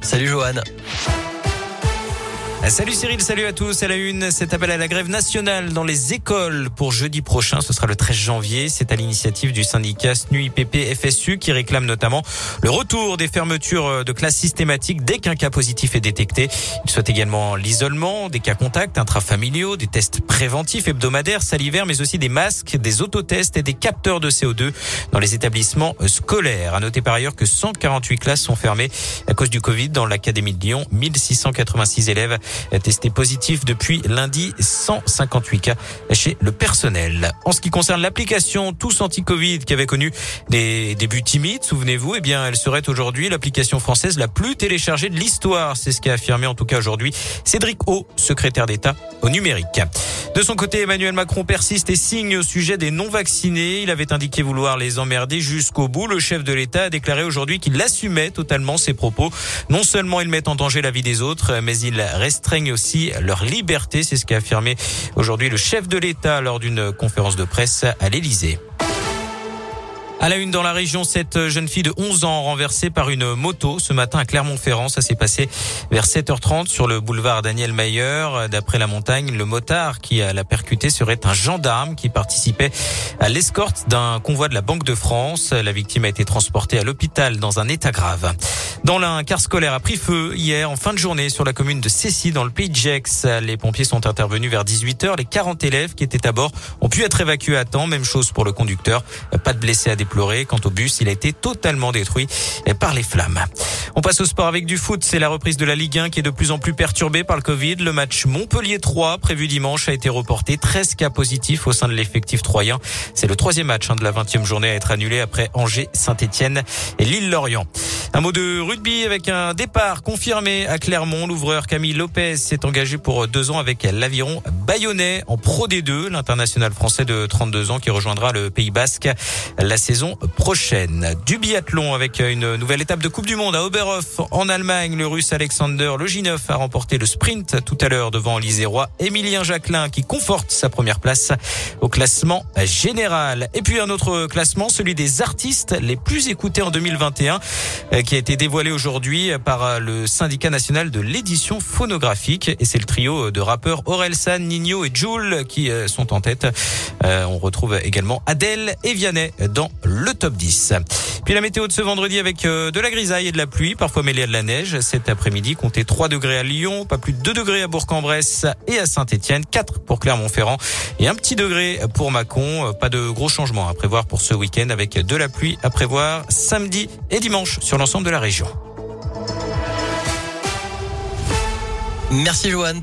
Salut Johan. Salut Cyril, salut à tous. À la une, cet appel à la grève nationale dans les écoles pour jeudi prochain. Ce sera le 13 janvier. C'est à l'initiative du syndicat SNUIPP FSU qui réclame notamment le retour des fermetures de classes systématiques dès qu'un cas positif est détecté. Il souhaite également l'isolement, des cas contacts intrafamiliaux, des tests préventifs hebdomadaires, salivaires, mais aussi des masques, des autotests et des capteurs de CO2 dans les établissements scolaires. À noter par ailleurs que 148 classes sont fermées à cause du Covid dans l'Académie de Lyon. 1686 élèves testé positif depuis lundi, 158 cas chez le personnel. En ce qui concerne l'application Tous Anti-Covid qui avait connu des débuts timides, souvenez-vous, eh bien, elle serait aujourd'hui l'application française la plus téléchargée de l'histoire. C'est ce qu'a affirmé en tout cas aujourd'hui Cédric O, secrétaire d'État au numérique. De son côté, Emmanuel Macron persiste et signe au sujet des non-vaccinés. Il avait indiqué vouloir les emmerder jusqu'au bout. Le chef de l'État a déclaré aujourd'hui qu'il assumait totalement ses propos. Non seulement il met en danger la vie des autres, mais il restreigne aussi leur liberté. C'est ce qu'a affirmé aujourd'hui le chef de l'État lors d'une conférence de presse à l'Élysée. À la une dans la région, cette jeune fille de 11 ans renversée par une moto ce matin à Clermont-Ferrand. Ça s'est passé vers 7h30 sur le boulevard Daniel Mayer. D'après la montagne, le motard qui l'a percuté serait un gendarme qui participait à l'escorte d'un convoi de la Banque de France. La victime a été transportée à l'hôpital dans un état grave. Dans l'un, car scolaire a pris feu hier en fin de journée sur la commune de Cessy dans le pays de Gex. Les pompiers sont intervenus vers 18h. Les 40 élèves qui étaient à bord ont pu être évacués à temps. Même chose pour le conducteur. Pas de blessés à déplorer Quant au bus, il a été totalement détruit par les flammes. On passe au sport avec du foot. C'est la reprise de la Ligue 1 qui est de plus en plus perturbée par le Covid. Le match Montpellier 3 prévu dimanche a été reporté. 13 cas positifs au sein de l'effectif troyen. C'est le troisième match hein, de la 20e journée à être annulé après Angers, Saint-Etienne et Lille-Lorient. Un mot de rugby avec un départ confirmé à Clermont. L'ouvreur Camille Lopez s'est engagé pour deux ans avec l'Aviron Bayonnais en Pro D2. L'international français de 32 ans qui rejoindra le Pays Basque la saison prochaine. Du biathlon avec une nouvelle étape de Coupe du Monde à Oberhof en Allemagne. Le russe Alexander Lojinov a remporté le sprint tout à l'heure devant l'Isérois Émilien Jacquelin qui conforte sa première place au classement général. Et puis un autre classement, celui des artistes les plus écoutés en 2021 qui a été dévoilé aujourd'hui par le syndicat national de l'édition phonographique. Et c'est le trio de rappeurs Orelsan, Nino et Jules qui euh, sont en tête. Euh, on retrouve également Adèle et Vianney dans le top 10. Puis la météo de ce vendredi avec euh, de la grisaille et de la pluie, parfois mêlée à de la neige. Cet après-midi, comptez 3 degrés à Lyon, pas plus de 2 degrés à Bourg-en-Bresse et à Saint-Etienne, 4 pour Clermont-Ferrand et un petit degré pour Mâcon. Pas de gros changements à prévoir pour ce week-end avec de la pluie à prévoir samedi et dimanche sur de la région. Merci Johan.